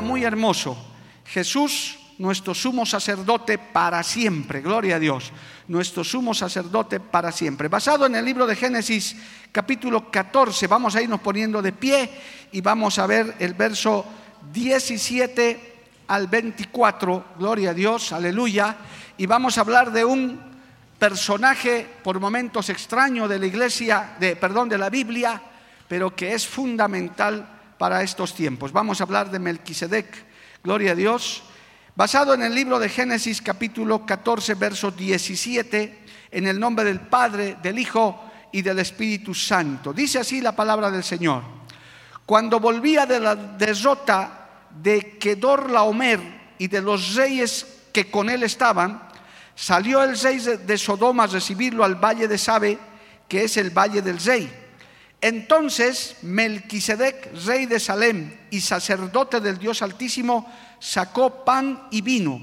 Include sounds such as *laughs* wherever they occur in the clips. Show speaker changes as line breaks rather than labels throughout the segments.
Muy hermoso. Jesús, nuestro sumo sacerdote para siempre. Gloria a Dios. Nuestro sumo sacerdote para siempre. Basado en el libro de Génesis capítulo 14. Vamos a irnos poniendo de pie y vamos a ver el verso 17 al 24. Gloria a Dios. Aleluya. Y vamos a hablar de un personaje por momentos extraño de la iglesia, de, perdón, de la Biblia, pero que es fundamental para estos tiempos. Vamos a hablar de Melquisedec, gloria a Dios, basado en el libro de Génesis capítulo 14, verso 17, en el nombre del Padre, del Hijo y del Espíritu Santo. Dice así la palabra del Señor. Cuando volvía de la derrota de Kedor Laomer y de los reyes que con él estaban, salió el rey de Sodoma a recibirlo al valle de Sabe, que es el valle del rey. Entonces Melquisedec, rey de Salem y sacerdote del Dios Altísimo, sacó pan y vino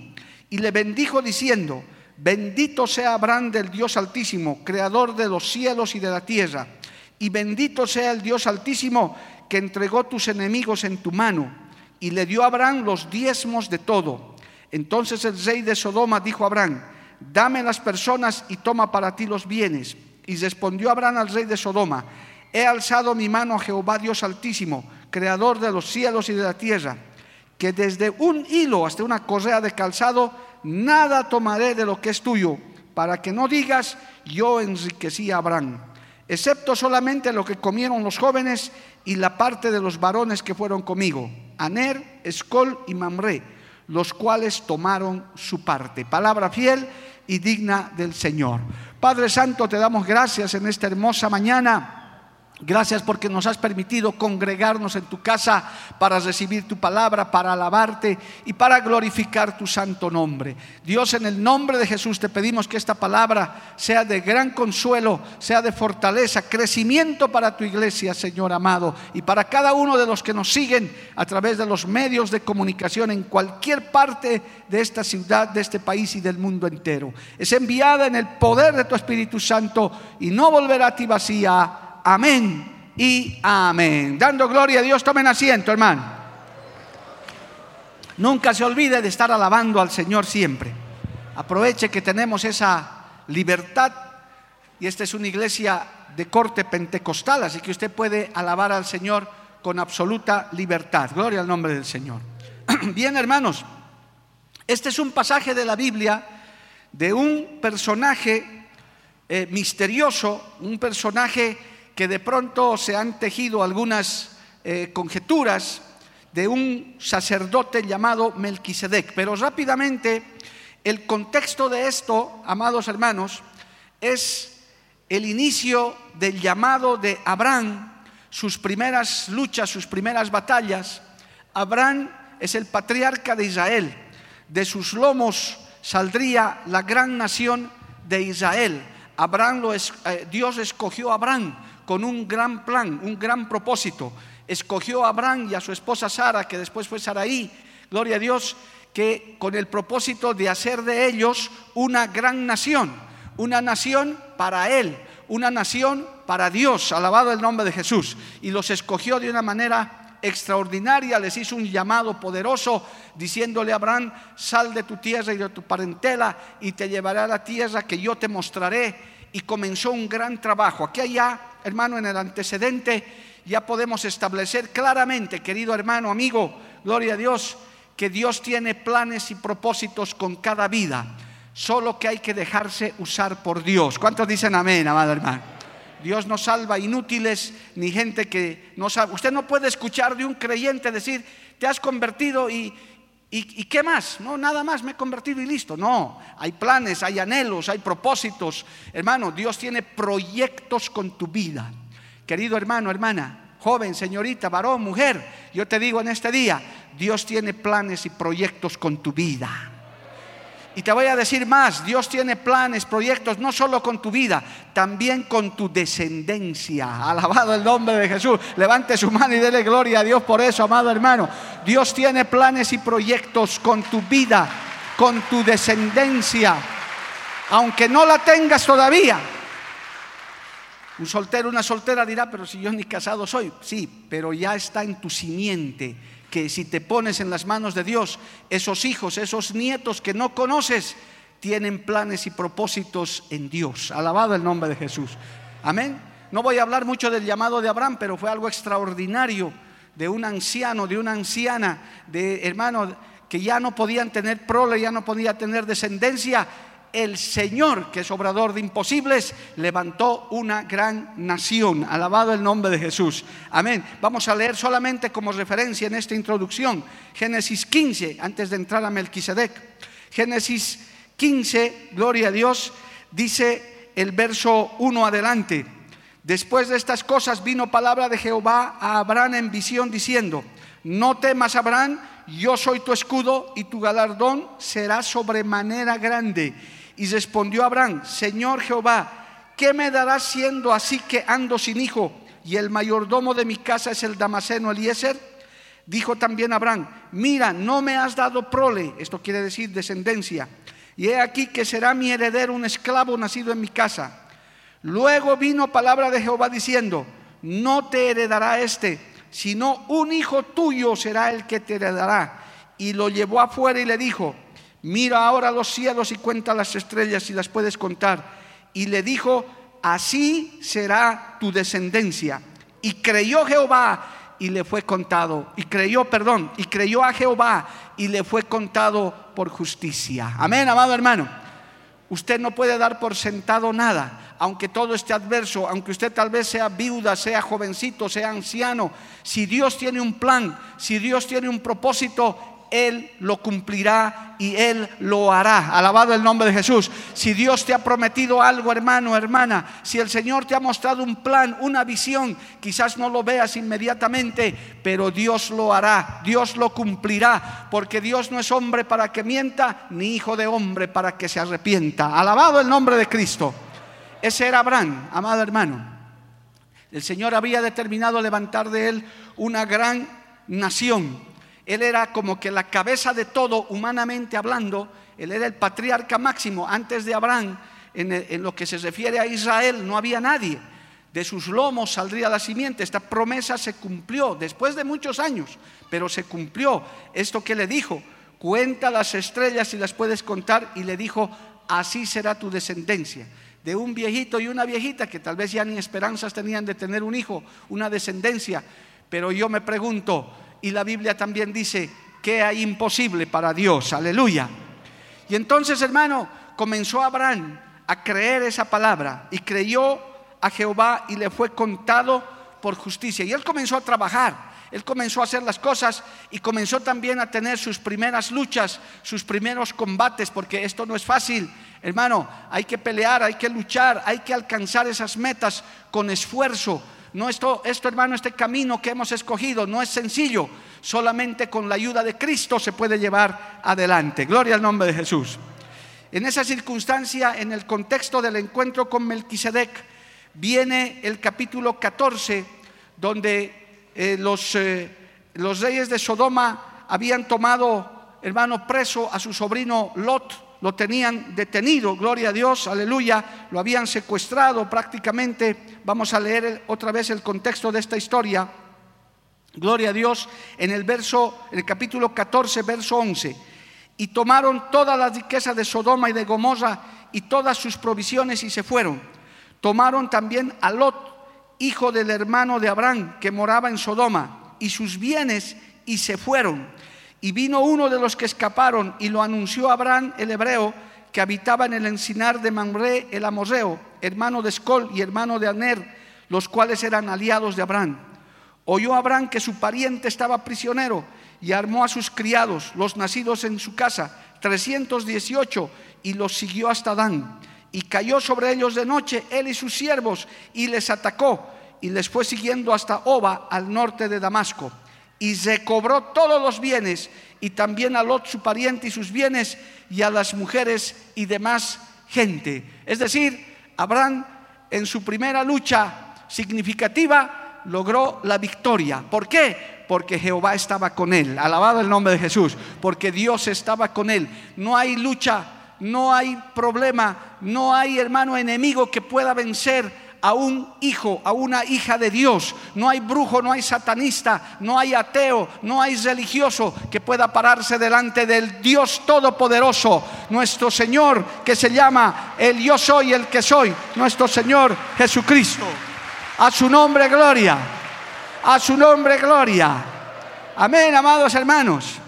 y le bendijo diciendo, bendito sea Abraham del Dios Altísimo, creador de los cielos y de la tierra, y bendito sea el Dios Altísimo que entregó tus enemigos en tu mano, y le dio a Abraham los diezmos de todo. Entonces el rey de Sodoma dijo a Abraham, dame las personas y toma para ti los bienes. Y respondió Abraham al rey de Sodoma, he alzado mi mano a Jehová Dios Altísimo, creador de los cielos y de la tierra, que desde un hilo hasta una correa de calzado, nada tomaré de lo que es tuyo, para que no digas, yo enriquecí a Abraham, excepto solamente lo que comieron los jóvenes y la parte de los varones que fueron conmigo, Aner, Escol y Mamre, los cuales tomaron su parte. Palabra fiel y digna del Señor. Padre Santo, te damos gracias en esta hermosa mañana. Gracias porque nos has permitido congregarnos en tu casa para recibir tu palabra, para alabarte y para glorificar tu santo nombre. Dios, en el nombre de Jesús te pedimos que esta palabra sea de gran consuelo, sea de fortaleza, crecimiento para tu iglesia, Señor amado, y para cada uno de los que nos siguen a través de los medios de comunicación en cualquier parte de esta ciudad, de este país y del mundo entero. Es enviada en el poder de tu Espíritu Santo y no volverá a ti vacía amén y amén. Dando gloria a Dios, tomen asiento, hermano. Nunca se olvide de estar alabando al Señor siempre. Aproveche que tenemos esa libertad y esta es una iglesia de corte pentecostal, así que usted puede alabar al Señor con absoluta libertad. Gloria al nombre del Señor. *clears throat* Bien, hermanos, este es un pasaje de la Biblia de un personaje eh, misterioso, un personaje que de pronto se han tejido algunas eh, conjeturas de un sacerdote llamado Melquisedec. Pero rápidamente, el contexto de esto, amados hermanos, es el inicio del llamado de Abraham, sus primeras luchas, sus primeras batallas. Abraham es el patriarca de Israel. De sus lomos saldría la gran nación de Israel. Abraham lo es, eh, Dios escogió a Abraham con un gran plan, un gran propósito. Escogió a Abraham y a su esposa Sara, que después fue Saraí, gloria a Dios, que con el propósito de hacer de ellos una gran nación, una nación para Él, una nación para Dios, alabado el nombre de Jesús. Y los escogió de una manera extraordinaria, les hizo un llamado poderoso diciéndole a Abraham, sal de tu tierra y de tu parentela y te llevaré a la tierra que yo te mostraré. Y comenzó un gran trabajo. Aquí allá hermano, en el antecedente ya podemos establecer claramente, querido hermano, amigo, gloria a Dios, que Dios tiene planes y propósitos con cada vida, solo que hay que dejarse usar por Dios. ¿Cuántos dicen amén, amado hermano? Dios no salva inútiles ni gente que no sabe. Usted no puede escuchar de un creyente decir, te has convertido y, ¿Y, qué más? No, nada más, me he convertido y listo. No, hay planes, hay anhelos, hay propósitos. Hermano, Dios tiene proyectos con tu vida. Querido hermano, hermana, joven, señorita, varón, mujer, yo te digo en este día, Dios tiene planes y proyectos con tu vida. Y te voy a decir más, Dios tiene planes, proyectos, no solo con tu vida, también con tu descendencia. Alabado el nombre de Jesús. Levante su mano y dele gloria a Dios por eso, amado hermano. Dios tiene planes y proyectos con tu vida, con tu descendencia. Aunque no la tengas todavía. Un soltero, una soltera dirá, pero si yo ni casado soy. Sí, pero ya está en tu simiente que si te pones en las manos de Dios, esos hijos, esos nietos que no conoces, tienen planes y propósitos en Dios. Alabado el nombre de Jesús. Amén. No voy a hablar mucho del llamado de Abraham, pero fue algo extraordinario de un anciano, de una anciana, de hermanos que ya no podían tener prole, ya no podía tener descendencia el Señor, que es obrador de imposibles, levantó una gran nación. Alabado el nombre de Jesús. Amén. Vamos a leer solamente como referencia en esta introducción Génesis 15, antes de entrar a Melquisedec. Génesis 15, gloria a Dios, dice el verso 1 adelante. Después de estas cosas vino palabra de Jehová a Abraham en visión diciendo, no temas Abraham, yo soy tu escudo y tu galardón será sobremanera grande y respondió Abraham, Señor Jehová, ¿qué me darás siendo así que ando sin hijo y el mayordomo de mi casa es el Damaseno Eliezer? Dijo también Abraham, mira, no me has dado prole, esto quiere decir descendencia, y he aquí que será mi heredero un esclavo nacido en mi casa. Luego vino palabra de Jehová diciendo, no te heredará este, sino un hijo tuyo será el que te heredará. Y lo llevó afuera y le dijo, mira ahora los cielos y cuenta las estrellas si las puedes contar. Y le dijo, así será tu descendencia. Y creyó Jehová y le fue contado. Y creyó, perdón, y creyó a Jehová y le fue contado por justicia. Amén, amado hermano. Usted no puede dar por sentado nada, aunque todo esté adverso, aunque usted tal vez sea viuda, sea jovencito, sea anciano. Si Dios tiene un plan, si Dios tiene un propósito, él lo cumplirá y Él lo hará. Alabado el nombre de Jesús. Si Dios te ha prometido algo, hermano, hermana, si el Señor te ha mostrado un plan, una visión, quizás no lo veas inmediatamente, pero Dios lo hará, Dios lo cumplirá, porque Dios no es hombre para que mienta, ni hijo de hombre para que se arrepienta. Alabado el nombre de Cristo. Ese era Abraham, amado hermano. El Señor había determinado levantar de él una gran nación él era como que la cabeza de todo, humanamente hablando. Él era el patriarca máximo. Antes de Abraham, en, lo que se refiere a Israel, no había nadie. De sus lomos saldría la simiente. Esta promesa se cumplió después de muchos años, pero se cumplió. Esto que le dijo, cuenta las estrellas si las puedes contar, y le dijo, así será tu descendencia. De un viejito y una viejita que tal vez ya ni esperanzas tenían de tener un hijo, una descendencia. Pero yo me pregunto, y la Biblia también dice que hay imposible para Dios, aleluya. Y entonces, hermano, comenzó Abraham a creer esa palabra y creyó a Jehová y le fue contado por justicia. Y él comenzó a trabajar, él comenzó a hacer las cosas y comenzó también a tener sus primeras luchas, sus primeros combates, porque esto no es fácil. Hermano, hay que pelear, hay que luchar, hay que alcanzar esas metas con esfuerzo, no esto, esto, hermano, este camino que hemos escogido no es sencillo. Solamente con la ayuda de Cristo se puede llevar adelante. Gloria al nombre de Jesús. En esa circunstancia, en el contexto del encuentro con Melquisedec, viene el capítulo 14, donde eh, los, eh, los reyes de Sodoma habían tomado, hermano, preso a su sobrino Lot lo tenían detenido, gloria a Dios, aleluya, lo habían secuestrado prácticamente. Vamos a leer otra vez el contexto de esta historia. Gloria a Dios, en el verso, en el capítulo 14, verso 11. Y tomaron toda la riqueza de Sodoma y de Gomorra y todas sus provisiones y se fueron. Tomaron también a Lot, hijo del hermano de Abraham, que moraba en Sodoma, y sus bienes y se fueron. Y vino uno de los que escaparon y lo anunció a Abraham el hebreo, que habitaba en el encinar de Mamre el amorreo, hermano de Escol y hermano de Aner, los cuales eran aliados de Abraham. Oyó Abraham que su pariente estaba prisionero y armó a sus criados, los nacidos en su casa, 318, y los siguió hasta Dan. Y cayó sobre ellos de noche él y sus siervos y les atacó y les fue siguiendo hasta Oba, al norte de Damasco. Y recobró todos los bienes y también a Lot su pariente y sus bienes y a las mujeres y demás gente. Es decir, Abraham en su primera lucha significativa logró la victoria. ¿Por qué? Porque Jehová estaba con él. Alabado el nombre de Jesús. Porque Dios estaba con él. No hay lucha, no hay problema, no hay hermano enemigo que pueda vencer a un hijo, a una hija de Dios. No hay brujo, no hay satanista, no hay ateo, no hay religioso que pueda pararse delante del Dios Todopoderoso, nuestro Señor que se llama el yo soy el que soy, nuestro Señor Jesucristo. A su nombre gloria, a su nombre gloria. Amén, amados hermanos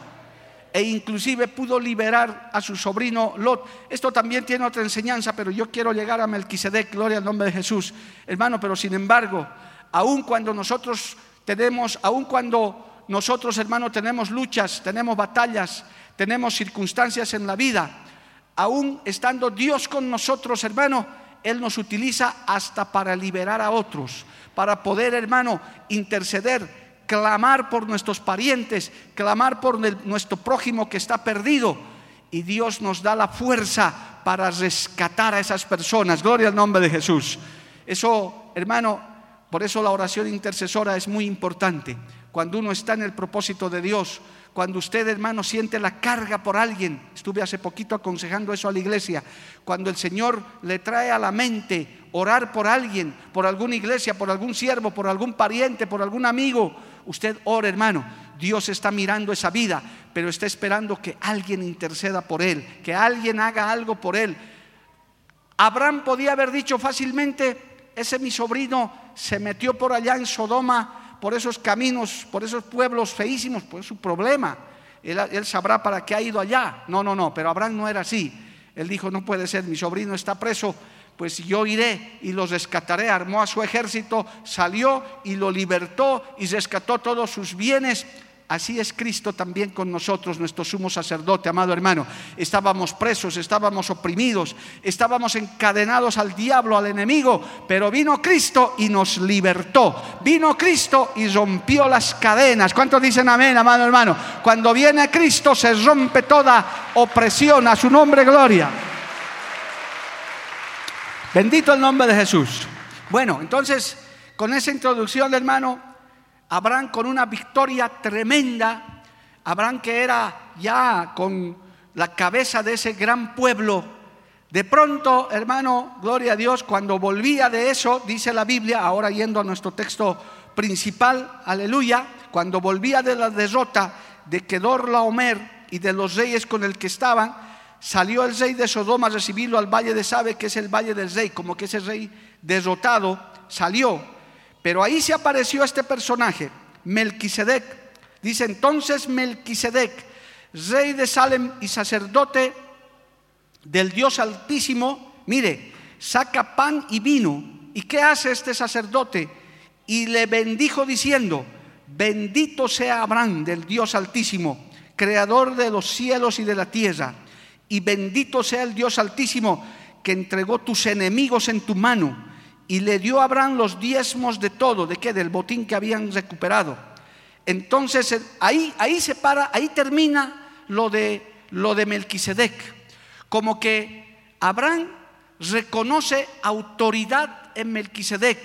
e inclusive pudo liberar a su sobrino Lot. Esto también tiene otra enseñanza, pero yo quiero llegar a Melquisedec, gloria al nombre de Jesús. Hermano, pero sin embargo, aun cuando nosotros tenemos, aun cuando nosotros, hermano, tenemos luchas, tenemos batallas, tenemos circunstancias en la vida, aún estando Dios con nosotros, hermano, Él nos utiliza hasta para liberar a otros, para poder, hermano, interceder clamar por nuestros parientes, clamar por nuestro prójimo que está perdido. Y Dios nos da la fuerza para rescatar a esas personas. Gloria al nombre de Jesús. Eso, hermano, por eso la oración intercesora es muy importante. Cuando uno está en el propósito de Dios, cuando usted, hermano, siente la carga por alguien, estuve hace poquito aconsejando eso a la iglesia, cuando el Señor le trae a la mente orar por alguien, por alguna iglesia, por algún siervo, por algún pariente, por algún amigo, Usted ora, hermano. Dios está mirando esa vida, pero está esperando que alguien interceda por él, que alguien haga algo por él. Abraham podía haber dicho fácilmente, ese mi sobrino se metió por allá en Sodoma, por esos caminos, por esos pueblos feísimos, pues su problema. Él, él, sabrá para qué ha ido allá. No, no, no, pero Abraham no era así. Él dijo, no puede ser, mi sobrino está preso, pues yo iré y los rescataré. Armó a su ejército, salió y lo libertó y rescató todos sus bienes. Así es Cristo también con nosotros, nuestro sumo sacerdote, amado hermano. Estábamos presos, estábamos oprimidos, estábamos encadenados al diablo, al enemigo, pero vino Cristo y nos libertó. Vino Cristo y rompió las cadenas. ¿Cuántos dicen amén, amado hermano? Cuando viene Cristo se rompe toda opresión. A su nombre, gloria. Bendito el nombre de Jesús. Bueno, entonces, con esa introducción, hermano, Abraham con una victoria tremenda, Abraham que era ya con la cabeza de ese gran pueblo, de pronto, hermano, gloria a Dios, cuando volvía de eso, dice la Biblia, ahora yendo a nuestro texto principal, aleluya, cuando volvía de la derrota de Kedor Laomer y de los reyes con el que estaban, salió el rey de Sodoma a recibirlo al valle de Sabe, que es el valle del rey, como que ese rey derrotado salió. Pero ahí se apareció este personaje, Melquisedec. Dice entonces Melquisedec, rey de Salem y sacerdote del Dios Altísimo, mire, saca pan y vino. ¿Y qué hace este sacerdote? Y le bendijo diciendo, bendito sea Abraham del Dios Altísimo, creador de los cielos y de la tierra y bendito sea el Dios Altísimo que entregó tus enemigos en tu mano y le dio a Abraham los diezmos de todo, ¿de qué? Del botín que habían recuperado. Entonces eh, ahí, ahí se para, ahí termina lo de, lo de Melquisedec. Como que Abraham reconoce autoridad en Melquisedec.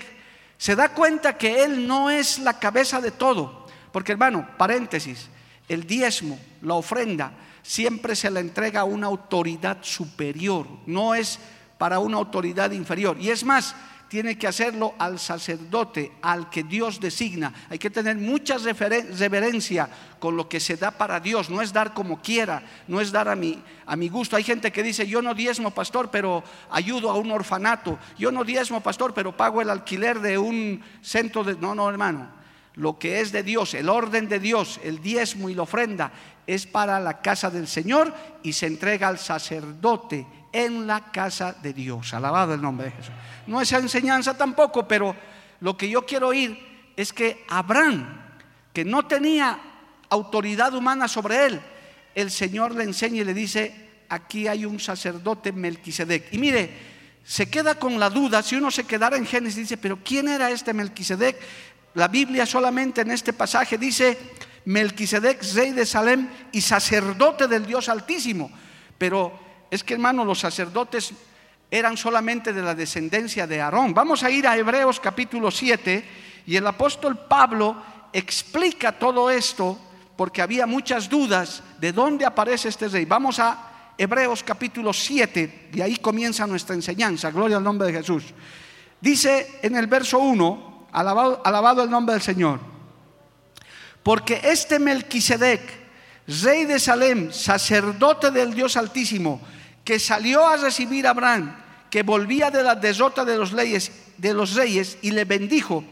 Se da cuenta que él no es la cabeza de todo. Porque hermano, paréntesis, el diezmo, la ofrenda, siempre se le entrega a una autoridad superior, no es para una autoridad inferior. Y es más, tiene que hacerlo al sacerdote, al que Dios designa. Hay que tener mucha reverencia con lo que se da para Dios. No es dar como quiera, no es dar a mi, a mi gusto. Hay gente que dice, yo no diezmo, pastor, pero ayudo a un orfanato. Yo no diezmo, pastor, pero pago el alquiler de un centro de... No, no, hermano. Lo que es de Dios, el orden de Dios, el diezmo y la ofrenda, es para la casa del Señor y se entrega al sacerdote en la casa de Dios. Alabado el nombre de Jesús. No es enseñanza tampoco, pero lo que yo quiero oír, es que Abraham, que no tenía autoridad humana sobre él, el Señor le enseña y le dice, aquí hay un sacerdote Melquisedec. Y mire, se queda con la duda, si uno se quedara en Génesis, dice, pero ¿quién era este Melquisedec? La Biblia solamente en este pasaje dice, Melquisedec, rey de Salem y sacerdote del Dios Altísimo. Pero es que hermano, los sacerdotes eran solamente de la descendencia de Aarón. Vamos a ir a Hebreos capítulo 7 y el apóstol Pablo explica todo esto porque había muchas dudas de dónde aparece este rey. Vamos a Hebreos capítulo 7 y ahí comienza nuestra enseñanza. Gloria al nombre de Jesús. Dice en el verso 1, alabado, alabado el nombre del Señor. Porque este Melquisedec, rey de Salem, sacerdote del Dios Altísimo, que salió a recibir a Abraham, que volvía de la desota de los, reyes y le bendijo,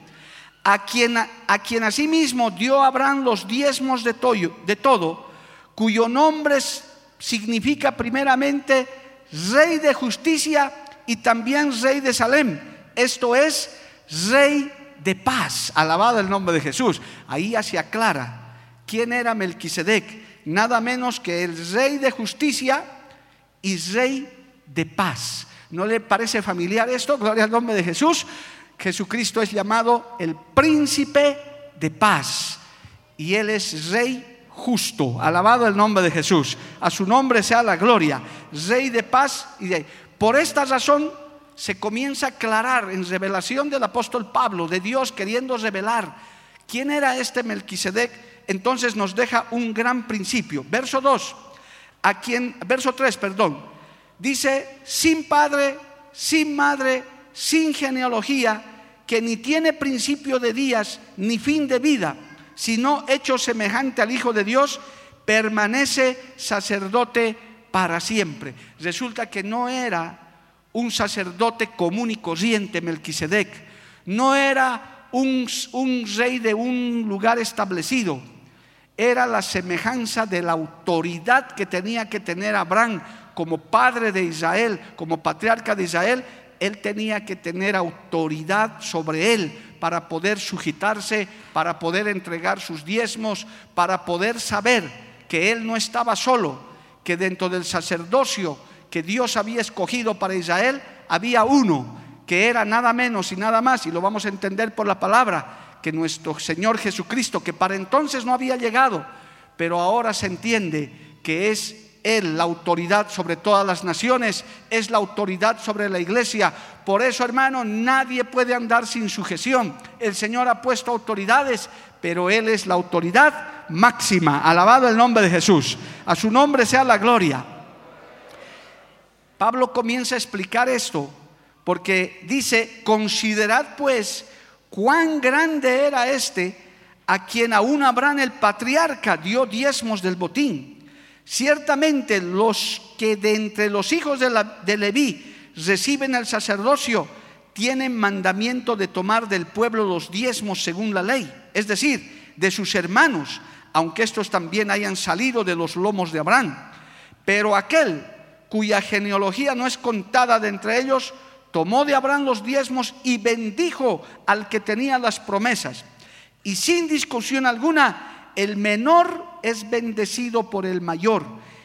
a quien, a quien asimismo dio a Abraham los diezmos de, de todo, cuyo nombre significa primeramente rey de justicia y también rey de Salem. Esto es rey de paz. Alabado el nombre de Jesús. Ahí se aclara quién era Melquisedec. Nada menos que el rey de justicia y rey de paz. ¿No le parece familiar esto? Gloria al nombre de Jesús. Jesucristo es llamado el príncipe de paz y él es rey justo. Alabado el nombre de Jesús. A su nombre sea la gloria. Rey de paz y de... Por esta razón se comienza a aclarar en revelación del apóstol Pablo, de Dios queriendo revelar quién era este Melquisedec, entonces nos deja un gran principio. Verso 2, a quien, verso 3, perdón, dice, sin padre, sin madre, sin genealogía, que ni tiene principio de días ni fin de vida, sino hecho semejante al Hijo de Dios, permanece sacerdote para siempre. Resulta que no era un sacerdote común y corriente, Melquisedec. No era un, un, rey de un lugar establecido. Era la semejanza de la autoridad que tenía que tener Abraham como padre de Israel, como patriarca de Israel. Él tenía que tener autoridad sobre él para poder sujetarse, para poder entregar sus diezmos, para poder saber que él no estaba solo, que dentro del sacerdocio que Dios había escogido para Israel, había uno que era nada menos y nada más, y lo vamos a entender por la palabra, que nuestro Señor Jesucristo, que para entonces no había llegado, pero ahora se entiende que es Él la autoridad sobre todas las naciones, es la autoridad sobre la iglesia. Por eso, hermano, nadie puede andar sin sujeción. El Señor ha puesto autoridades, pero Él es la autoridad máxima. Alabado el nombre de Jesús. A su nombre sea la gloria. Pablo comienza a explicar esto porque dice, considerad pues cuán grande era este a quien aún Abraham el patriarca dio diezmos del botín. Ciertamente los que de entre los hijos de, la, Leví reciben el sacerdocio tienen mandamiento de tomar del pueblo los diezmos según la ley, es decir, de sus hermanos, aunque estos también hayan salido de los lomos de Abraham. Pero aquel cuya genealogía no es contada de entre ellos, tomó de Abraham los diezmos y bendijo al que tenía las promesas. Y sin discusión alguna, el menor es bendecido por el mayor.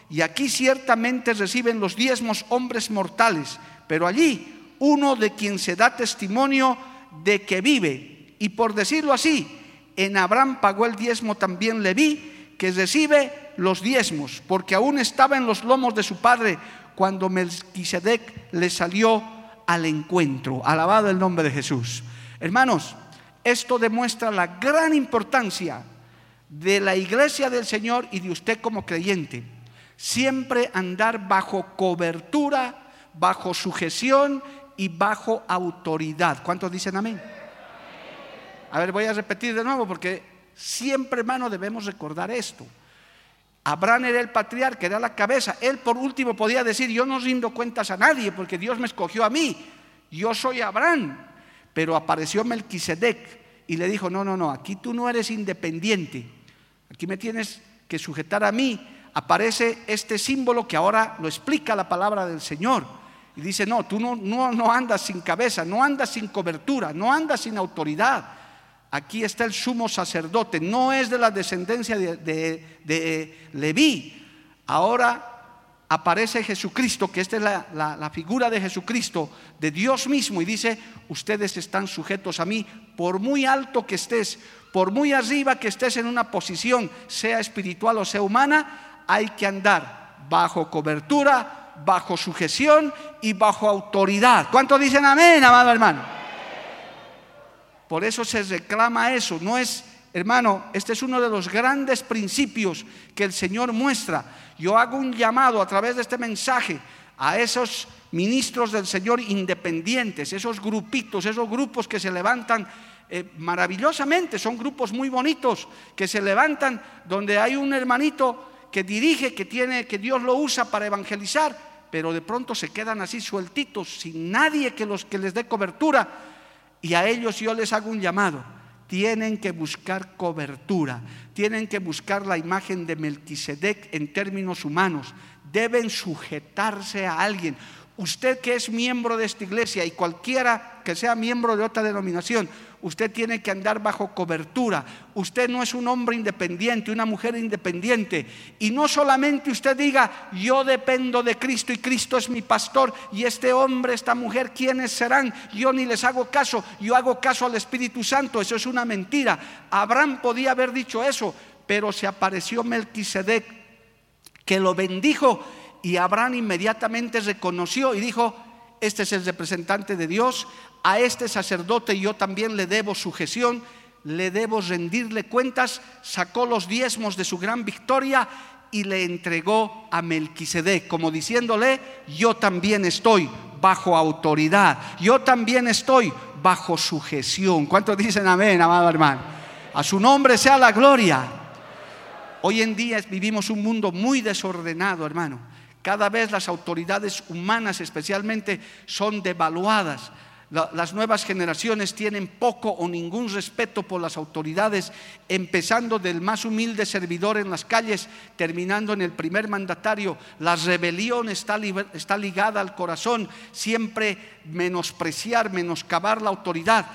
Y aquí ciertamente reciben los diezmos hombres mortales, pero allí uno de quien se da testimonio de que vive. Y por decirlo así, en Abraham pagó el diezmo también Leví, que recibe los diezmos, porque aún estaba en los lomos de su padre cuando Melquisedec le salió al encuentro. Alabado el nombre de Jesús. Hermanos, esto demuestra la gran importancia de la iglesia del Señor y de usted como creyente. Siempre andar bajo cobertura, bajo sujeción y bajo autoridad. ¿Cuántos dicen amén? A ver, voy a repetir de nuevo porque siempre, hermano, debemos recordar esto. Abraham era el patriarca, era la cabeza. Él por último podía decir, yo no rindo cuentas a nadie porque Dios me escogió a mí. Yo soy Abraham. Pero apareció Melquisedec y le dijo, no, no, no, aquí tú no eres independiente. Aquí me tienes que sujetar a mí. Aparece este símbolo que ahora lo explica la palabra del Señor. Y dice, no, tú no, no, no andas sin cabeza, no andas sin cobertura, no andas sin autoridad. Aquí está el sumo sacerdote, no es de la descendencia de, de, Leví. Ahora aparece Jesucristo, que esta es la, la, figura de Jesucristo, de Dios mismo, y dice, ustedes están sujetos a mí, por muy alto que estés, por muy arriba que estés en una posición, sea espiritual o sea humana, hay que andar bajo cobertura, bajo sujeción y bajo autoridad. ¿Cuántos dicen amén, amado hermano? Por eso se reclama eso. No es, hermano, este es uno de los grandes principios que el Señor muestra. Yo hago un llamado a través de este mensaje a esos ministros del Señor independientes, esos grupitos, esos grupos que se levantan eh, maravillosamente, son grupos muy bonitos que se levantan donde hay un hermanito que dirige, que tiene, que Dios lo usa para evangelizar, pero de pronto se quedan así sueltitos, sin nadie que, los, que les dé cobertura. Y a ellos yo les hago un llamado. Tienen que buscar cobertura, tienen que buscar la imagen de Melquisedec en términos humanos, deben sujetarse a alguien. Usted que es miembro de esta iglesia y cualquiera que sea miembro de otra denominación, usted tiene que andar bajo cobertura. Usted no es un hombre independiente, una mujer independiente. Y no solamente usted diga, yo dependo de Cristo y Cristo es mi pastor y este hombre, esta mujer, ¿quiénes serán? Yo ni les hago caso, yo hago caso al Espíritu Santo. Eso es una mentira. Abraham podía haber dicho eso, pero se apareció Melquisedec que lo bendijo y Abraham inmediatamente reconoció y dijo, este es el representante de Dios, a este sacerdote yo también le debo sujeción, le debo rendirle cuentas, sacó los diezmos de su gran victoria y le entregó a Melquisedec, como diciéndole, yo también estoy bajo autoridad, yo también estoy bajo sujeción. ¿Cuántos dicen amén, amado hermano? A su nombre sea la gloria. Hoy en día vivimos un mundo muy desordenado, hermano cada vez las autoridades humanas especialmente son devaluadas. las nuevas generaciones tienen poco o ningún respeto por las autoridades, empezando del más humilde servidor en las calles, terminando en el primer mandatario. La rebelión está, está ligada al corazón, siempre menospreciar, menoscabar la autoridad.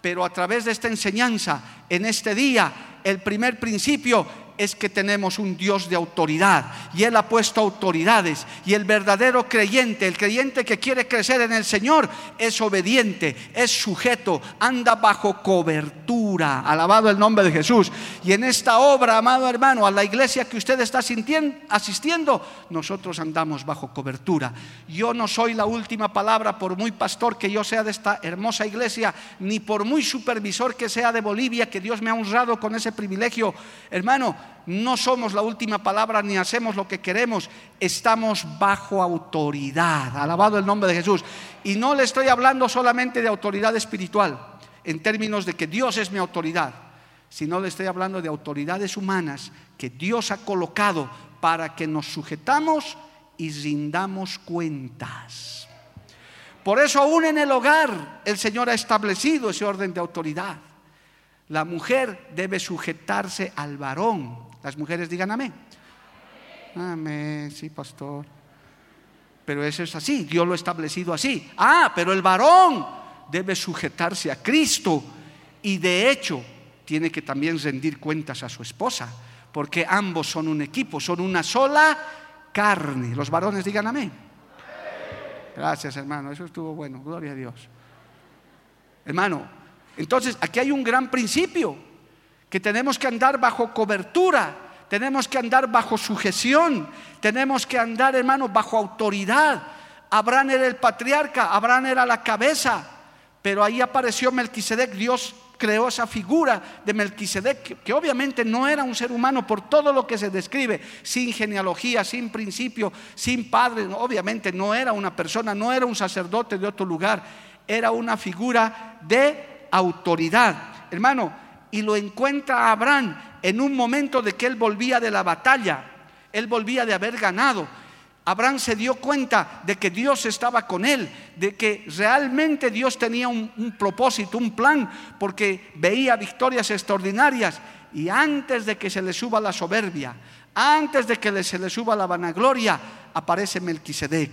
Pero a través de esta enseñanza, en este día, el primer principio es que tenemos un Dios de autoridad y Él ha puesto autoridades y el verdadero creyente, el creyente que quiere crecer en el Señor, es obediente, es sujeto, anda bajo cobertura. Alabado el nombre de Jesús. Y en esta obra, amado hermano, a la iglesia que usted está asistiendo, nosotros andamos bajo cobertura. Yo no soy la última palabra por muy pastor que yo sea de esta hermosa iglesia, ni por muy supervisor que sea de Bolivia, que Dios me ha honrado con ese privilegio. Hermano, no somos la última palabra ni hacemos lo que queremos, estamos bajo autoridad. Alabado el nombre de Jesús. Y no le estoy hablando solamente de autoridad espiritual, en términos de que Dios es mi autoridad, sino le estoy hablando de autoridades humanas que Dios ha colocado para que nos sujetamos y rindamos cuentas. Por eso aún en el hogar el Señor ha establecido ese orden de autoridad. La mujer debe sujetarse al varón las mujeres digan amén. Amén, sí, pastor. Pero eso es así, Dios lo ha establecido así. Ah, pero el varón debe sujetarse a Cristo y de hecho tiene que también rendir cuentas a su esposa, porque ambos son un equipo, son una sola carne. Los varones digan amén. Gracias, hermano, eso estuvo bueno, gloria a Dios. Hermano, entonces aquí hay un gran principio que tenemos que andar bajo cobertura, tenemos que andar bajo sujeción, tenemos que andar, hermano, bajo autoridad. Abraham era el patriarca, Abraham era la cabeza, pero ahí apareció Melquisedec, Dios creó esa figura de Melquisedec, que, obviamente no era un ser humano por todo lo que se describe, sin genealogía, sin principio, sin padre, obviamente no era una persona, no era un sacerdote de otro lugar, era una figura de autoridad. Hermano, y lo encuentra Abraham en un momento de que él volvía de la batalla, él volvía de haber ganado. Abraham se dio cuenta de que Dios estaba con él, de que realmente Dios tenía un, propósito, un plan, porque veía victorias extraordinarias. Y antes de que se le suba la soberbia, antes de que se le suba la vanagloria, aparece Melquisedec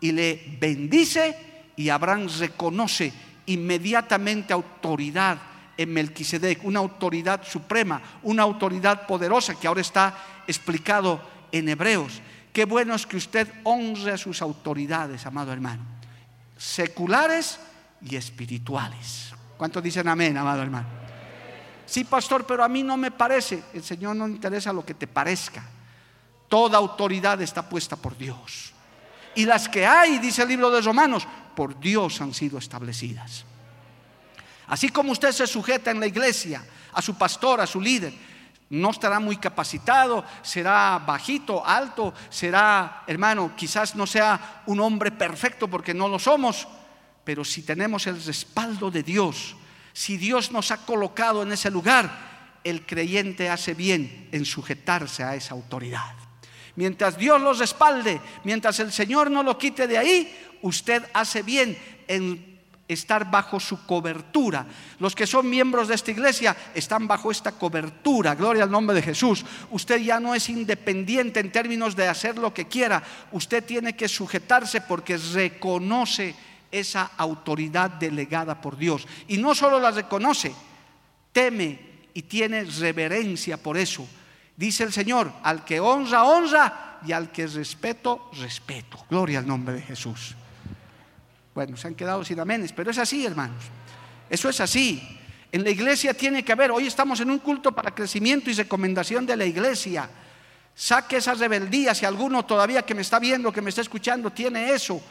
y le bendice y Abraham reconoce inmediatamente autoridad en Melquisedec, una autoridad suprema, una autoridad poderosa que ahora está explicado en Hebreos. Qué bueno es que usted honre a sus autoridades, amado hermano, seculares y espirituales. ¿Cuántos dicen amén, amado hermano? Sí, pastor, pero a mí no me parece. El Señor no interesa lo que te parezca. Toda autoridad está puesta por Dios. Y las que hay, dice el libro de Romanos, por Dios han sido establecidas. Así como usted se sujeta en la iglesia a su pastor, a su líder, no estará muy capacitado, será bajito, alto, será, hermano, quizás no sea un hombre perfecto porque no lo somos, pero si tenemos el respaldo de Dios, si Dios nos ha colocado en ese lugar, el creyente hace bien en sujetarse a esa autoridad. Mientras Dios los respalde, mientras el Señor no lo quite de ahí, usted hace bien en estar bajo su cobertura. Los que son miembros de esta iglesia están bajo esta cobertura. Gloria al nombre de Jesús. Usted ya no es independiente en términos de hacer lo que quiera. Usted tiene que sujetarse porque reconoce esa autoridad delegada por Dios. Y no solo la reconoce, teme y tiene reverencia por eso. Dice el Señor, al que honra, honra, y al que respeto, respeto. Gloria al nombre de Jesús. Bueno, se han quedado sin amenes, pero es así, hermanos. Eso es así. En la iglesia tiene que haber, hoy estamos en un culto para crecimiento y recomendación de la iglesia. Saque esa rebeldía, si alguno todavía que me está viendo, que me está escuchando, tiene eso.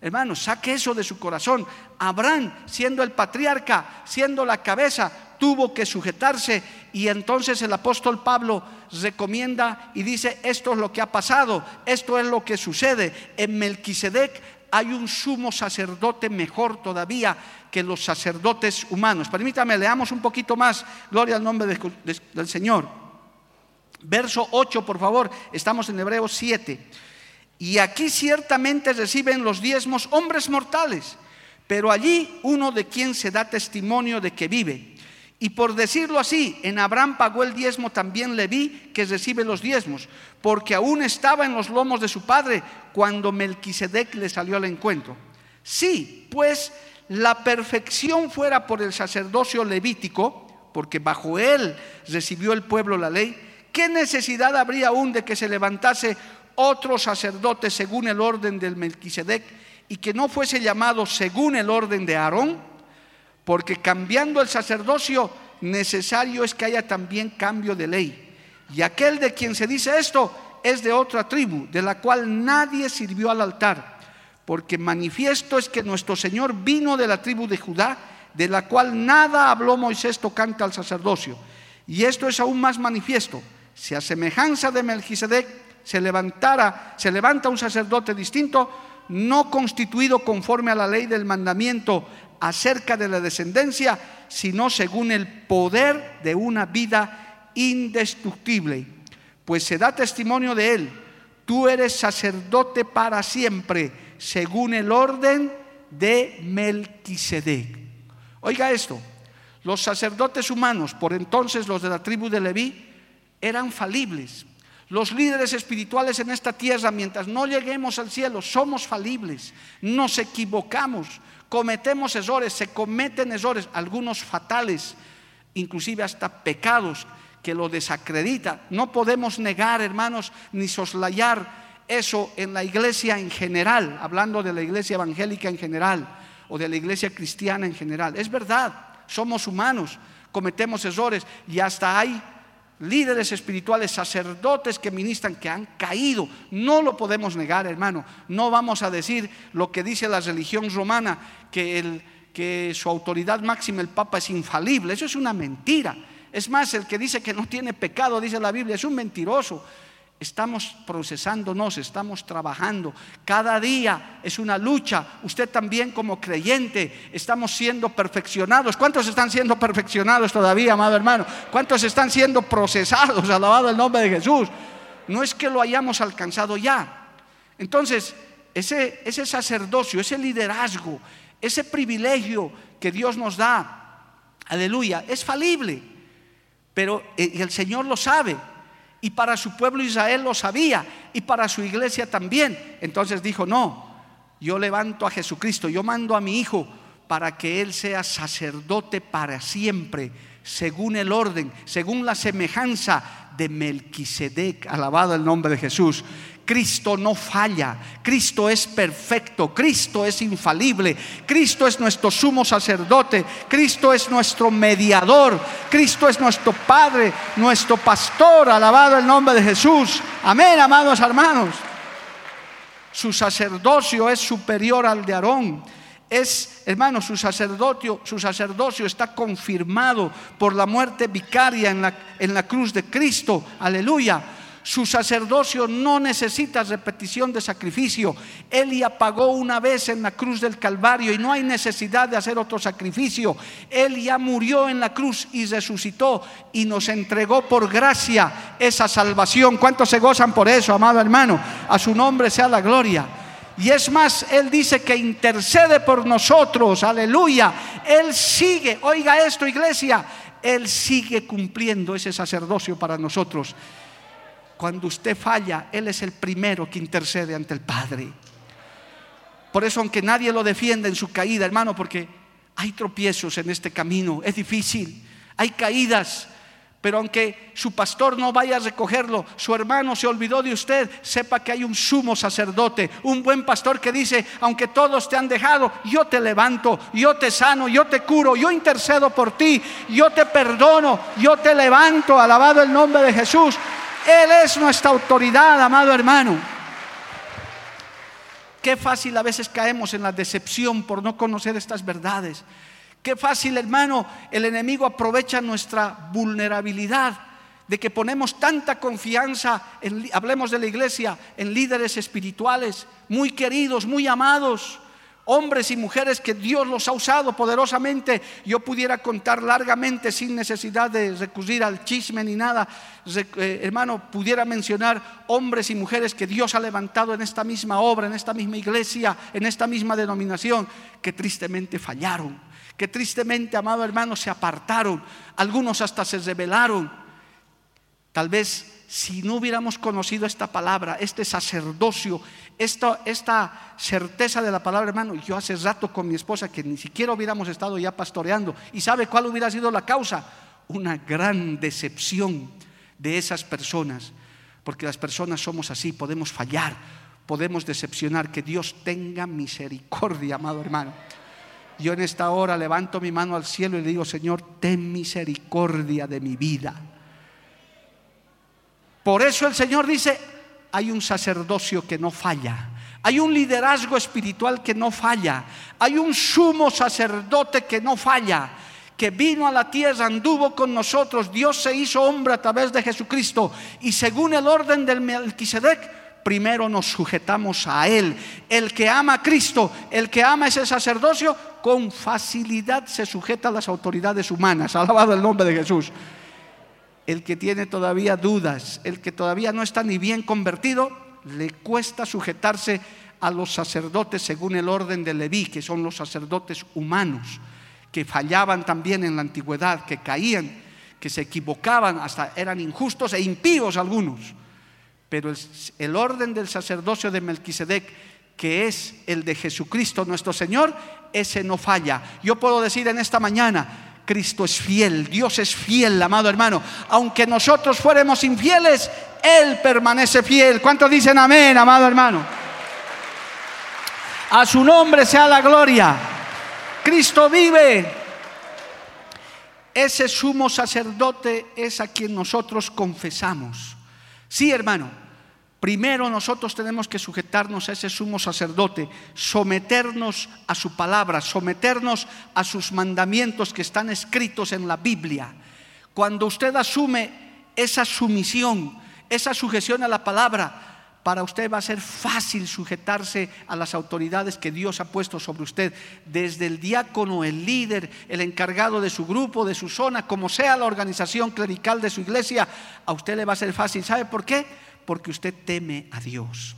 Hermanos, saque eso de su corazón. Abraham, siendo el patriarca, siendo la cabeza, tuvo que sujetarse y entonces el apóstol Pablo recomienda y dice, esto es lo que ha pasado, esto es lo que sucede. En Melquisedec hay un sumo sacerdote mejor todavía que los sacerdotes humanos. Permítame, leamos un poquito más. Gloria al nombre del Señor. Verso 8, por favor. Estamos en Hebreos 7. Y aquí ciertamente reciben los diezmos hombres mortales, pero allí uno de quien se da testimonio de que vive. Y por decirlo así, en Abraham pagó el diezmo también le vi que recibe los diezmos, porque aún estaba en los lomos de su padre cuando Melquisedec le salió al encuentro. Sí, pues la perfección fuera por el sacerdocio levítico, porque bajo él recibió el pueblo la ley, ¿qué necesidad habría aún de que se levantase otro sacerdote según el orden del Melquisedec y que no fuese llamado según el orden de Aarón? Porque cambiando el sacerdocio necesario es que haya también cambio de ley. Y aquel de quien se dice esto es de otra tribu, de la cual nadie sirvió al altar, porque manifiesto es que nuestro Señor vino de la tribu de Judá, de la cual nada habló Moisés tocante al sacerdocio. Y esto es aún más manifiesto. Si a semejanza de Melquisedec se levantara, se levanta un sacerdote distinto, no constituido conforme a la ley del mandamiento acerca de la descendencia, sino según el poder de una vida indestructible. Pues se da testimonio de él, tú eres sacerdote para siempre, según el orden de Melquisedec. Oiga esto, los sacerdotes humanos, por entonces los de la tribu de Leví, eran falibles. Los líderes espirituales en esta tierra, mientras no lleguemos al cielo, somos falibles, nos equivocamos, cometemos errores, se cometen errores, algunos fatales, inclusive hasta pecados que lo desacredita. No podemos negar, hermanos, ni soslayar eso en la iglesia en general, hablando de la iglesia evangélica en general o de la iglesia cristiana en general. Es verdad, somos humanos, cometemos errores y hasta hay líderes espirituales, sacerdotes que ministran, que han caído. No lo podemos negar, hermano. No vamos a decir lo que dice la religión romana, que, el, que su autoridad máxima, el Papa, es infalible. Eso es una mentira. Es más, el que dice que no tiene pecado, dice la Biblia, es un mentiroso. Estamos procesándonos, estamos trabajando. Cada día es una lucha. Usted también como creyente estamos siendo perfeccionados. ¿Cuántos están siendo perfeccionados todavía, amado hermano? ¿Cuántos están siendo procesados? *laughs* Alabado el nombre de Jesús. No es que lo hayamos alcanzado ya. Entonces, ese, ese sacerdocio, ese liderazgo, ese privilegio que Dios nos da, aleluya, es falible. Pero eh, el Señor lo sabe y para su pueblo Israel lo sabía y para su iglesia también. Entonces dijo, no, yo levanto a Jesucristo, yo mando a mi hijo para que Él sea sacerdote para siempre, según el orden, según la semejanza de Melquisedec. Alabado el nombre de Jesús. Cristo no falla, Cristo es perfecto, Cristo es infalible, Cristo es nuestro sumo sacerdote, Cristo es nuestro mediador, Cristo es nuestro Padre, nuestro pastor, alabado el nombre de Jesús. Amén, amados hermanos. Su sacerdocio es superior al de Aarón. Es, hermano, su sacerdocio, su sacerdocio está confirmado por la muerte vicaria en la, en la cruz de Cristo. Aleluya su sacerdocio no necesita repetición de sacrificio. Él ya pagó una vez en la cruz del Calvario y no hay necesidad de hacer otro sacrificio. Él ya murió en la cruz y resucitó y nos entregó por gracia esa salvación. ¿Cuántos se gozan por eso, amado hermano? A su nombre sea la gloria. Y es más, Él dice que intercede por nosotros, aleluya. Él sigue, oiga esto iglesia, Él sigue cumpliendo ese sacerdocio para nosotros. Cuando usted falla, Él es el primero que intercede ante el Padre. Por eso, aunque nadie lo defienda en su caída, hermano, porque hay tropiezos en este camino, es difícil, hay caídas, pero aunque su pastor no vaya a recogerlo, su hermano se olvidó de usted, sepa que hay un sumo sacerdote, un buen pastor que dice, aunque todos te han dejado, yo te levanto, yo te sano, yo te curo, yo intercedo por ti, yo te perdono, yo te levanto, alabado el nombre de Jesús. Él es nuestra autoridad, amado hermano. Qué fácil a veces caemos en la decepción por no conocer estas verdades. Qué fácil, hermano, el enemigo aprovecha nuestra vulnerabilidad de que ponemos tanta confianza, en, hablemos de la iglesia, en líderes espirituales, muy queridos, muy amados, hombres y mujeres que Dios los ha usado poderosamente. Yo pudiera contar largamente sin necesidad de recurrir al chisme ni nada. Eh, hermano, pudiera mencionar hombres y mujeres que Dios ha levantado en esta misma obra, en esta misma iglesia, en esta misma denominación, que tristemente fallaron, que tristemente, amado hermano, se apartaron. Algunos hasta se rebelaron. Tal vez si no hubiéramos conocido esta palabra, este sacerdocio, esta, certeza de la palabra, hermano, yo hace rato con mi esposa que ni siquiera hubiéramos estado ya pastoreando. ¿Y sabe cuál hubiera sido la causa? Una gran decepción de esas personas, porque las personas somos así, podemos fallar, podemos decepcionar, que Dios tenga misericordia, amado hermano. Yo en esta hora levanto mi mano al cielo y le digo, Señor, ten misericordia de mi vida por eso el Señor dice, hay un sacerdocio que no falla. Hay un liderazgo espiritual que no falla. Hay un sumo sacerdote que no falla que vino a la tierra, anduvo con nosotros, Dios se hizo hombre a través de Jesucristo y según el orden del Melquisedec, primero nos sujetamos a Él. El que ama a Cristo, el que ama ese sacerdocio, con facilidad se sujeta a las autoridades humanas. *laughs* Alabado el nombre de Jesús el que tiene todavía dudas, el que todavía no está ni bien convertido, le cuesta sujetarse a los sacerdotes según el orden de Leví, que son los sacerdotes humanos, que fallaban también en la antigüedad, que caían, que se equivocaban, hasta eran injustos e impíos algunos. Pero el, el orden del sacerdocio de Melquisedec, que es el de Jesucristo nuestro Señor, ese no falla. Yo puedo decir en esta maña, Cristo es fiel, Dios es fiel, amado hermano. Aunque nosotros fuéramos infieles, Él permanece fiel. ¿Cuántos dicen amén, amado hermano? A su nombre sea la gloria. Cristo vive. Ese sumo sacerdote es a quien nosotros confesamos. Sí, hermano. Primero nosotros tenemos que sujetarnos a ese sumo sacerdote, someternos a su palabra, someternos a sus mandamientos que están escritos en la Biblia. Cuando usted asume esa sumisión, esa sujeción a la palabra, para usted va a ser fácil sujetarse a las autoridades que Dios ha puesto sobre usted, desde el diácono, el líder, el encargado de su grupo, de su zona, como sea la organización clerical de su iglesia, a usted le va a ser fácil. ¿Sabe por qué? Porque usted teme a Dios.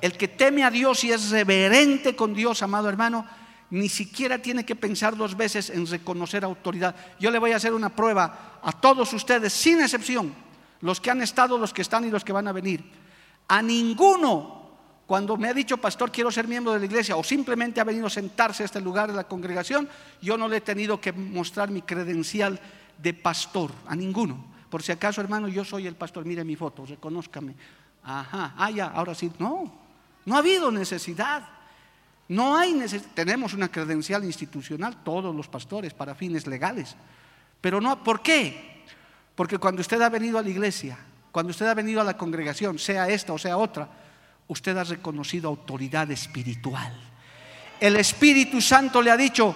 El que teme a Dios y es reverente con Dios, amado hermano, ni siquiera tiene que pensar dos veces en reconocer autoridad. Yo le voy a hacer una prueba a todos ustedes, sin excepción, los que han estado, los que están y los que van a venir. A ninguno Cuando me ha dicho, pastor, quiero ser miembro de la iglesia, o simplemente ha venido a sentarse a este lugar de la congregación, yo no le he tenido que mostrar mi credencial de pastor a ninguno. Por si acaso, hermano, yo soy el pastor, mire mi foto, reconózcame. Ajá, ah, ya, ahora sí. No, no ha habido necesidad. No hay necesidad. Tenemos una credencial institucional, todos los pastores, para fines legales. Pero no, ¿por qué? Porque cuando usted ha venido a la iglesia, cuando usted ha venido a la congregación, sea esta o sea otra, usted ha reconocido autoridad espiritual. El Espíritu Santo le ha dicho,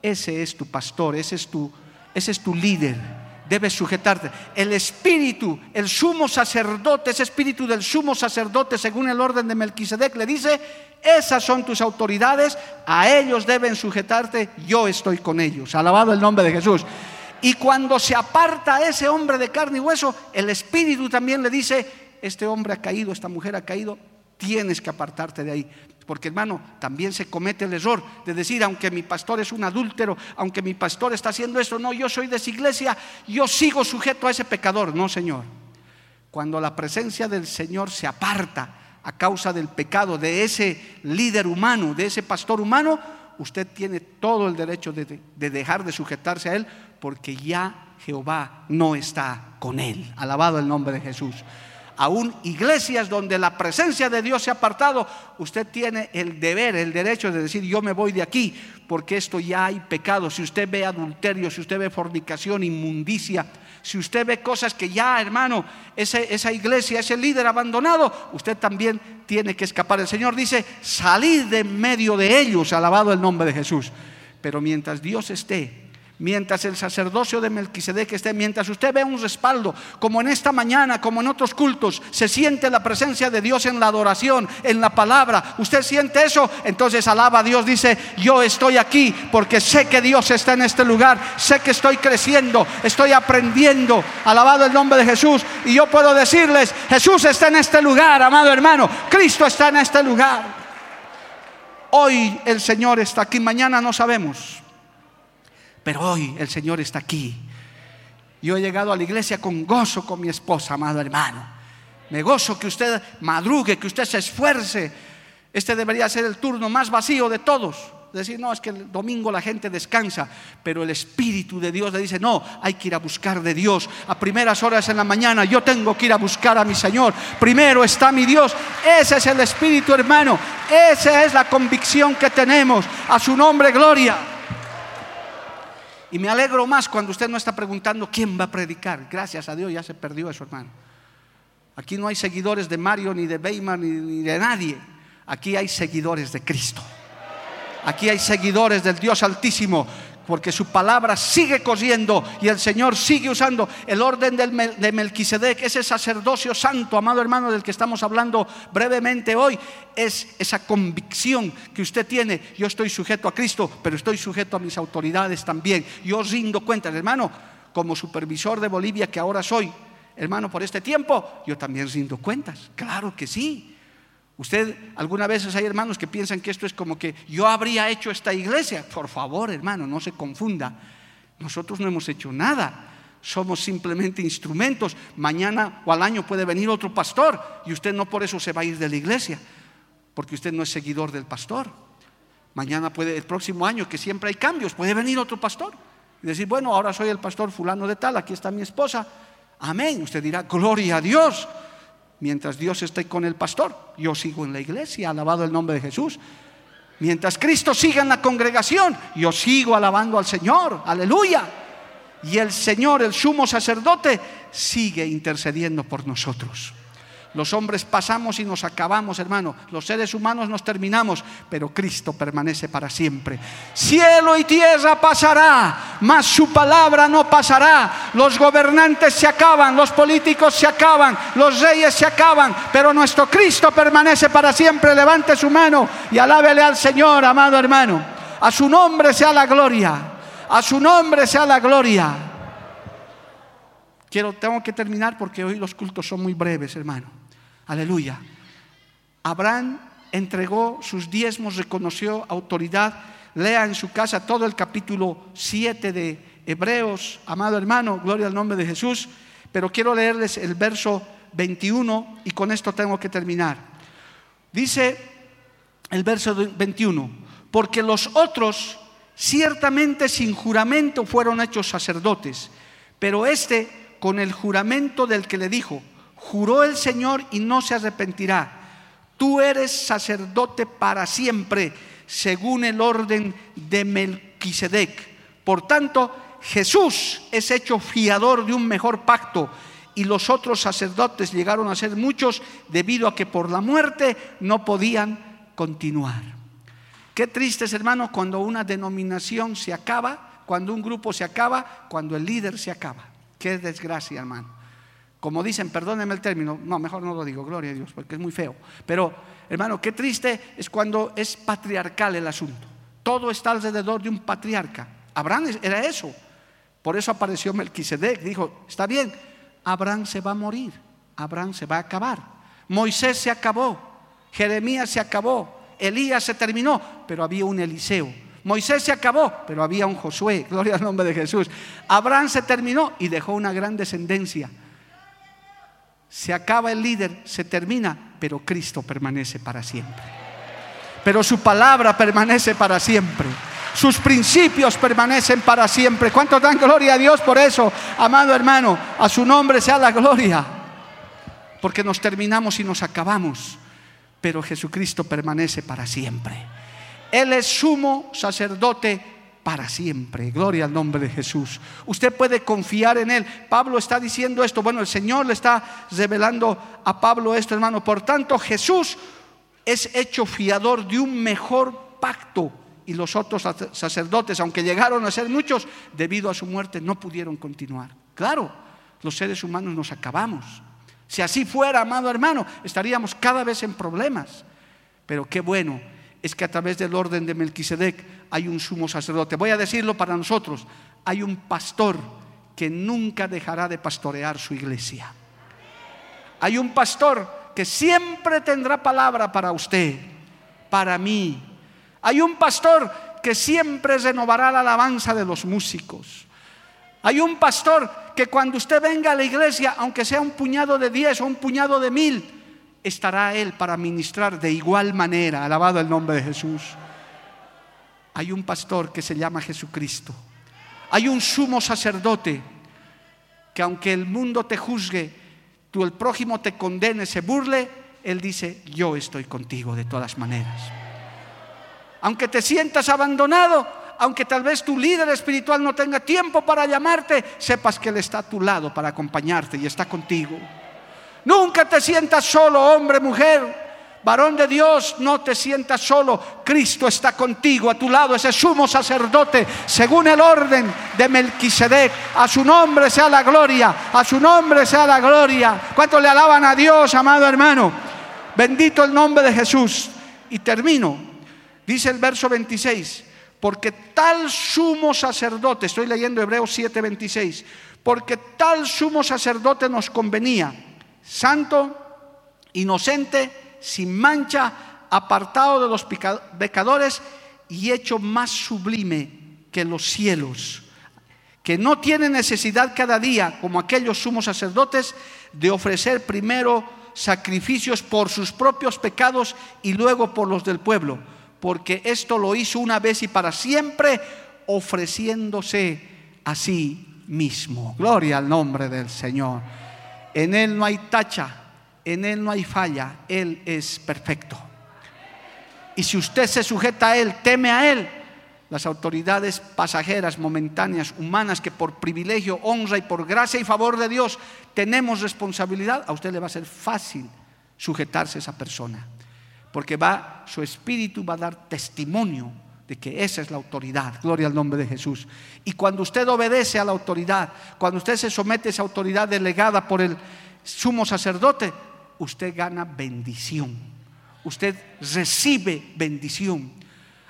ese es tu pastor, ese es tu, ese es tu líder, debes sujetarte. El Espíritu, el sumo sacerdote, ese Espíritu del sumo sacerdote, según el orden de Melquisedec, le dice, esas son tus autoridades, a ellos deben sujetarte, yo estoy con ellos. Alabado el nombre de Jesús. Y cuando se aparta ese hombre de carne y hueso, el Espíritu también le dice, este hombre ha caído, esta mujer ha caído, tienes que apartarte de ahí. Porque hermano, también se comete el error de decir, aunque mi pastor es un adúltero, aunque mi pastor está haciendo esto, no, yo soy de esa iglesia, yo sigo sujeto a ese pecador. No, Señor. Cuando la presencia del Señor se aparta a causa del pecado de ese líder humano, de ese pastor humano, usted tiene todo el derecho de, de dejar de sujetarse a él porque ya Jehová no está con él. Alabado el nombre de Jesús aún iglesias donde la presencia de Dios se ha apartado, usted tiene el deber, el derecho de decir, yo me voy de aquí, porque esto ya hay pecado. Si usted ve adulterio, si usted ve fornicación, inmundicia, si usted ve cosas que ya, hermano, esa iglesia, ese líder abandonado, usted también tiene que escapar. El Señor dice, salid de medio de ellos, alabado el nombre de Jesús. Pero mientras Dios esté mientras el sacerdocio de Melquisedec esté, mientras usted ve un respaldo, como en esta mañana, como en otros cultos, se siente la presencia de Dios en la adoración, en la palabra, usted siente eso, entonces alaba a Dios, dice, yo estoy aquí porque sé que Dios está en este lugar, sé que estoy creciendo, estoy aprendiendo, alabado el nombre de Jesús, y yo puedo decirles, Jesús está en este lugar, amado hermano, Cristo está en este lugar. Hoy el Señor está aquí, mañana no sabemos. Pero hoy el Señor está aquí. Yo he llegado a la iglesia con gozo con mi esposa, amado hermano. Me gozo que usted madrugue, que usted se esfuerce. Este debería ser el turno más vacío de todos. Decir, no, es que el domingo la gente descansa, pero el Espíritu de Dios le dice, no, hay que ir a buscar de Dios. A primeras horas en la mañana yo tengo que ir a buscar a mi Señor. Primero está mi Dios. Ese es el Espíritu, hermano. Esa es la convicción que tenemos. A su nombre, gloria. Y me alegro más cuando usted no está preguntando quién va a predicar. Gracias a Dios ya se perdió eso, hermano. Aquí no hay seguidores de Mario, ni de Weimar, ni de nadie. Aquí hay seguidores de Cristo. Aquí hay seguidores del Dios Altísimo porque su palabra sigue corriendo y el Señor sigue usando el orden de Melquisedec, ese sacerdocio santo, amado hermano, del que estamos hablando brevemente hoy, es esa convicción que usted tiene. Yo estoy sujeto a Cristo, pero estoy sujeto a mis autoridades también. Yo rindo cuentas, hermano, como supervisor de Bolivia que ahora soy, hermano, por este tiempo, yo también rindo cuentas. Claro que sí. Usted, algunas veces hay hermanos que piensan que esto es como que yo habría hecho esta iglesia. Por favor, hermano, no se confunda. Nosotros no hemos hecho nada. Somos simplemente instrumentos. Mañana o al año puede venir otro pastor y usted no por eso se va a ir de la iglesia, porque usted no es seguidor del pastor. Mañana puede, el próximo año, que siempre hay cambios, puede venir otro pastor y decir, bueno, ahora soy el pastor fulano de tal, aquí está mi esposa. Amén. Usted dirá, gloria a Dios. Mientras Dios esté con el pastor, yo sigo en la iglesia, alabado el nombre de Jesús. Mientras Cristo siga en la congregación, yo sigo alabando al Señor, aleluya. Y el Señor, el sumo sacerdote, sigue intercediendo por nosotros. Los hombres pasamos y nos acabamos, hermano. Los seres humanos nos terminamos, pero Cristo permanece para siempre. Cielo y tierra pasará, mas su palabra no pasará. Los gobernantes se acaban, los políticos se acaban, los reyes se acaban, pero nuestro Cristo permanece para siempre. Levante su mano y alábele al Señor, amado hermano. A su nombre sea la gloria. A su nombre sea la gloria. Quiero, tengo que terminar porque hoy los cultos son muy breves, hermano. Aleluya. Abraham entregó sus diezmos, reconoció autoridad. Lea en su casa todo el capítulo 7 de Hebreos, amado hermano, gloria al nombre de Jesús. Pero quiero leerles el verso 21 y con esto tengo que terminar. Dice el verso 21, porque los otros ciertamente sin juramento fueron hechos sacerdotes, pero este con el juramento del que le dijo, juró el Señor y no se arrepentirá, tú eres sacerdote para siempre, según el orden de Melquisedec. Por tanto, Jesús es hecho fiador de un mejor pacto y los otros sacerdotes llegaron a ser muchos debido a que por la muerte no podían continuar. Qué triste es, hermano, cuando una denominación se acaba, cuando un grupo se acaba, cuando el líder se acaba. Qué desgracia, hermano. Como dicen, perdónenme el término, no, mejor no lo digo, gloria a Dios, porque es muy feo. Pero, hermano, qué triste es cuando es patriarcal el asunto. Todo está alrededor de un patriarca. Abraham era eso. Por eso apareció Melquisedec. Dijo, está bien, Abraham se va a morir, Abraham se va a acabar. Moisés se acabó, Jeremías se acabó, Elías se terminó, pero había un Eliseo. Moisés se acabó, pero había un Josué, *laughs* gloria al nombre de Jesús. Abraham se terminó y dejó una gran descendencia. Se acaba el líder, se termina, pero Cristo permanece para siempre. Pero su palabra permanece para siempre. Sus principios permanecen para siempre. ¿Cuánto dan gloria a Dios por eso, amado hermano? A su nombre sea la gloria. Porque nos terminamos y nos acabamos. Pero Jesucristo permanece para siempre. Él es sumo sacerdote para siempre. Gloria al nombre de Jesús. Usted puede confiar en Él. Pablo está diciendo esto. Bueno, el Señor le está revelando a Pablo esto, hermano. Por tanto, Jesús es hecho fiador de un mejor pacto y los otros sacerdotes, aunque llegaron a ser muchos, debido a su muerte no pudieron continuar. Claro, los seres humanos nos acabamos. Si así fuera, amado hermano, estaríamos cada vez en problemas. Pero qué bueno es que a través del orden de Melquisedec hay un sumo sacerdote. Voy a decirlo para nosotros, hay un pastor que nunca dejará de pastorear su iglesia. Hay un pastor que siempre tendrá palabra para usted, para mí, hay un pastor que siempre renovará la alabanza de los músicos. Hay un pastor que cuando usted venga a la iglesia, aunque sea un puñado de diez o un puñado de mil, estará él para ministrar de igual manera. Alabado el nombre de Jesús. Hay un pastor que se llama Jesucristo. Hay un sumo sacerdote que aunque el mundo te juzgue, tú el prójimo te condene, se burle, él dice, yo estoy contigo de todas maneras aunque te sientas abandonado, aunque tal vez tu líder espiritual no tenga tiempo para llamarte, sepas que Él está a tu lado para acompañarte y está contigo. Nunca te sientas solo, hombre, mujer. Varón de Dios, no te sientas solo. Cristo está contigo, a tu lado, ese sumo sacerdote, según el orden de Melquisedec. A su nombre sea la gloria, a su nombre sea la gloria. ¿Cuánto le alaban a Dios, amado hermano? Bendito el nombre de Jesús. Y termino Dice el verso 26, porque tal sumo sacerdote, estoy leyendo Hebreos 7:26, porque tal sumo sacerdote nos convenía, santo, inocente, sin mancha, apartado de los pecadores y hecho más sublime que los cielos, que no tiene necesidad cada día, como aquellos sumos sacerdotes, de ofrecer primero sacrificios por sus propios pecados y luego por los del pueblo porque esto lo hizo una vez y para siempre, ofreciéndose a sí mismo. Gloria al nombre del Señor. En Él no hay tacha, en Él no hay falla, Él es perfecto. Y si usted se sujeta a Él, teme a Él, las autoridades pasajeras, momentáneas, humanas, que por privilegio, honra y por gracia y favor de Dios tenemos responsabilidad, a usted le va a ser fácil sujetarse a esa persona porque va, su espíritu va a dar testimonio de que esa es la autoridad. Gloria al nombre de Jesús. Y cuando usted obedece a la autoridad, cuando usted se somete a esa autoridad delegada por el sumo sacerdote, usted gana bendición. Usted recibe bendición.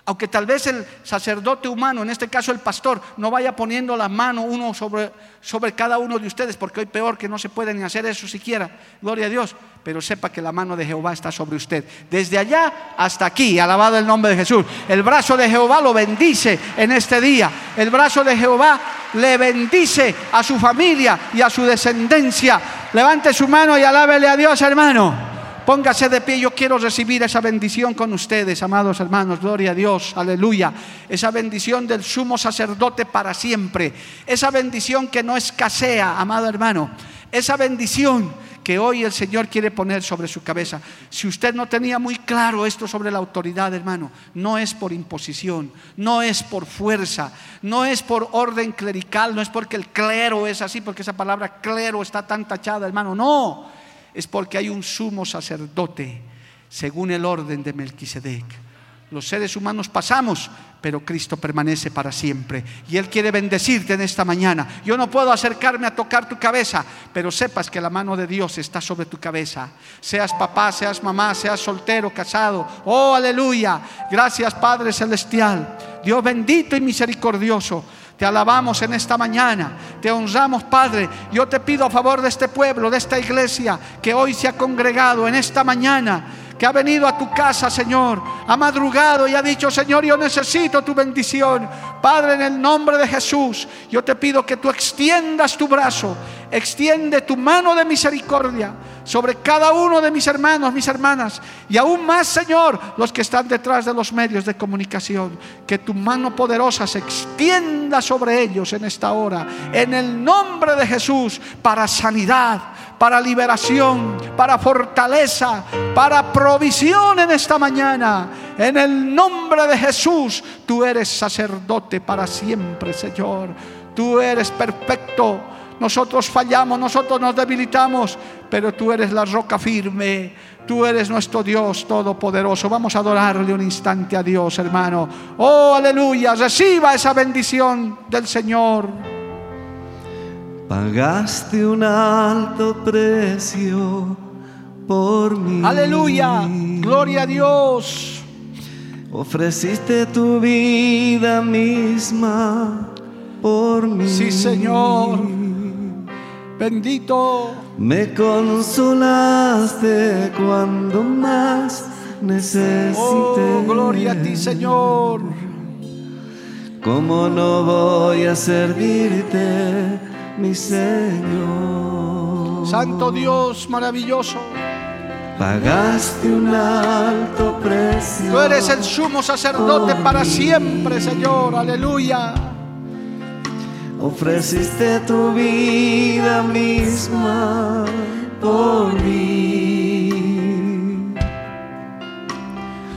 Aunque tal vez el sacerdote humano, en este caso el pastor, no vaya poniendo la mano uno sobre, sobre cada uno de ustedes, porque hoy peor que no se puede ni hacer eso siquiera, gloria a Dios, pero sepa que la mano de Jehová está sobre usted. Desde allá hasta aquí, alabado el nombre de Jesús. El brazo de Jehová lo bendice en este día. El brazo de Jehová le bendice a su familia y a su descendencia. Levante su mano y alábele a Dios, hermano. Póngase de pie, yo quiero recibir esa bendición con ustedes, amados hermanos, gloria a Dios, aleluya. Esa bendición del sumo sacerdote para siempre, esa bendición que no escasea, amado hermano, esa bendición que hoy el Señor quiere poner sobre su cabeza. Si usted no tenía muy claro esto sobre la autoridad, hermano, no es por imposición, no es por fuerza, no es por orden clerical, no es porque el clero es así, porque esa palabra clero está tan tachada, hermano, no, es porque hay un sumo sacerdote según el orden de Melquisedec. Los seres humanos pasamos, pero Cristo permanece para siempre. Y Él quiere bendecirte en esta mañana. Yo no puedo acercarme a tocar tu cabeza, pero sepas que la mano de Dios está sobre tu cabeza. Seas papá, seas mamá, seas soltero, casado. Oh, aleluya. Gracias Padre Celestial. Dios bendito y misericordioso. Te alabamos en esta mañana, te honramos Padre. Yo te pido a favor de este pueblo, de esta iglesia que hoy se ha congregado en esta mañana que ha venido a tu casa, Señor, ha madrugado y ha dicho, Señor, yo necesito tu bendición. Padre, en el nombre de Jesús, yo te pido que tú extiendas tu brazo, extiende tu mano de misericordia sobre cada uno de mis hermanos, mis hermanas, y aún más, Señor, los que están detrás de los medios de comunicación. Que tu mano poderosa se extienda sobre ellos en esta hora, en el nombre de Jesús, para sanidad, para liberación, para fortaleza, para provisión en esta mañana. En el nombre de Jesús, tú eres sacerdote para siempre, Señor. Tú eres perfecto. Nosotros fallamos, nosotros nos debilitamos, pero tú eres la roca firme. Tú eres nuestro Dios todopoderoso. Vamos a adorarle un instante a Dios, hermano. Oh, aleluya. Reciba esa bendición del Señor.
Pagaste un alto precio por mí.
Aleluya, gloria a Dios.
Ofreciste tu vida misma por mí.
Sí, Señor. Bendito.
Me consolaste cuando más necesité.
Oh, gloria a ti, Señor.
¿Cómo no voy a servirte? mi Señor.
Santo Dios maravilloso.
Pagaste un alto precio.
Tú eres el sumo sacerdote para siempre, Señor. Aleluya.
Ofreciste tu vida misma por mí.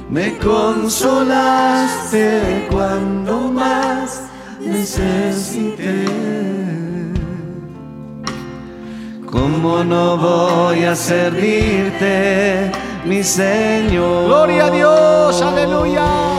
Me consolaste cuando más necesité. ¿Cómo no voy a servirte, mi Señor?
Gloria a Dios, aleluya.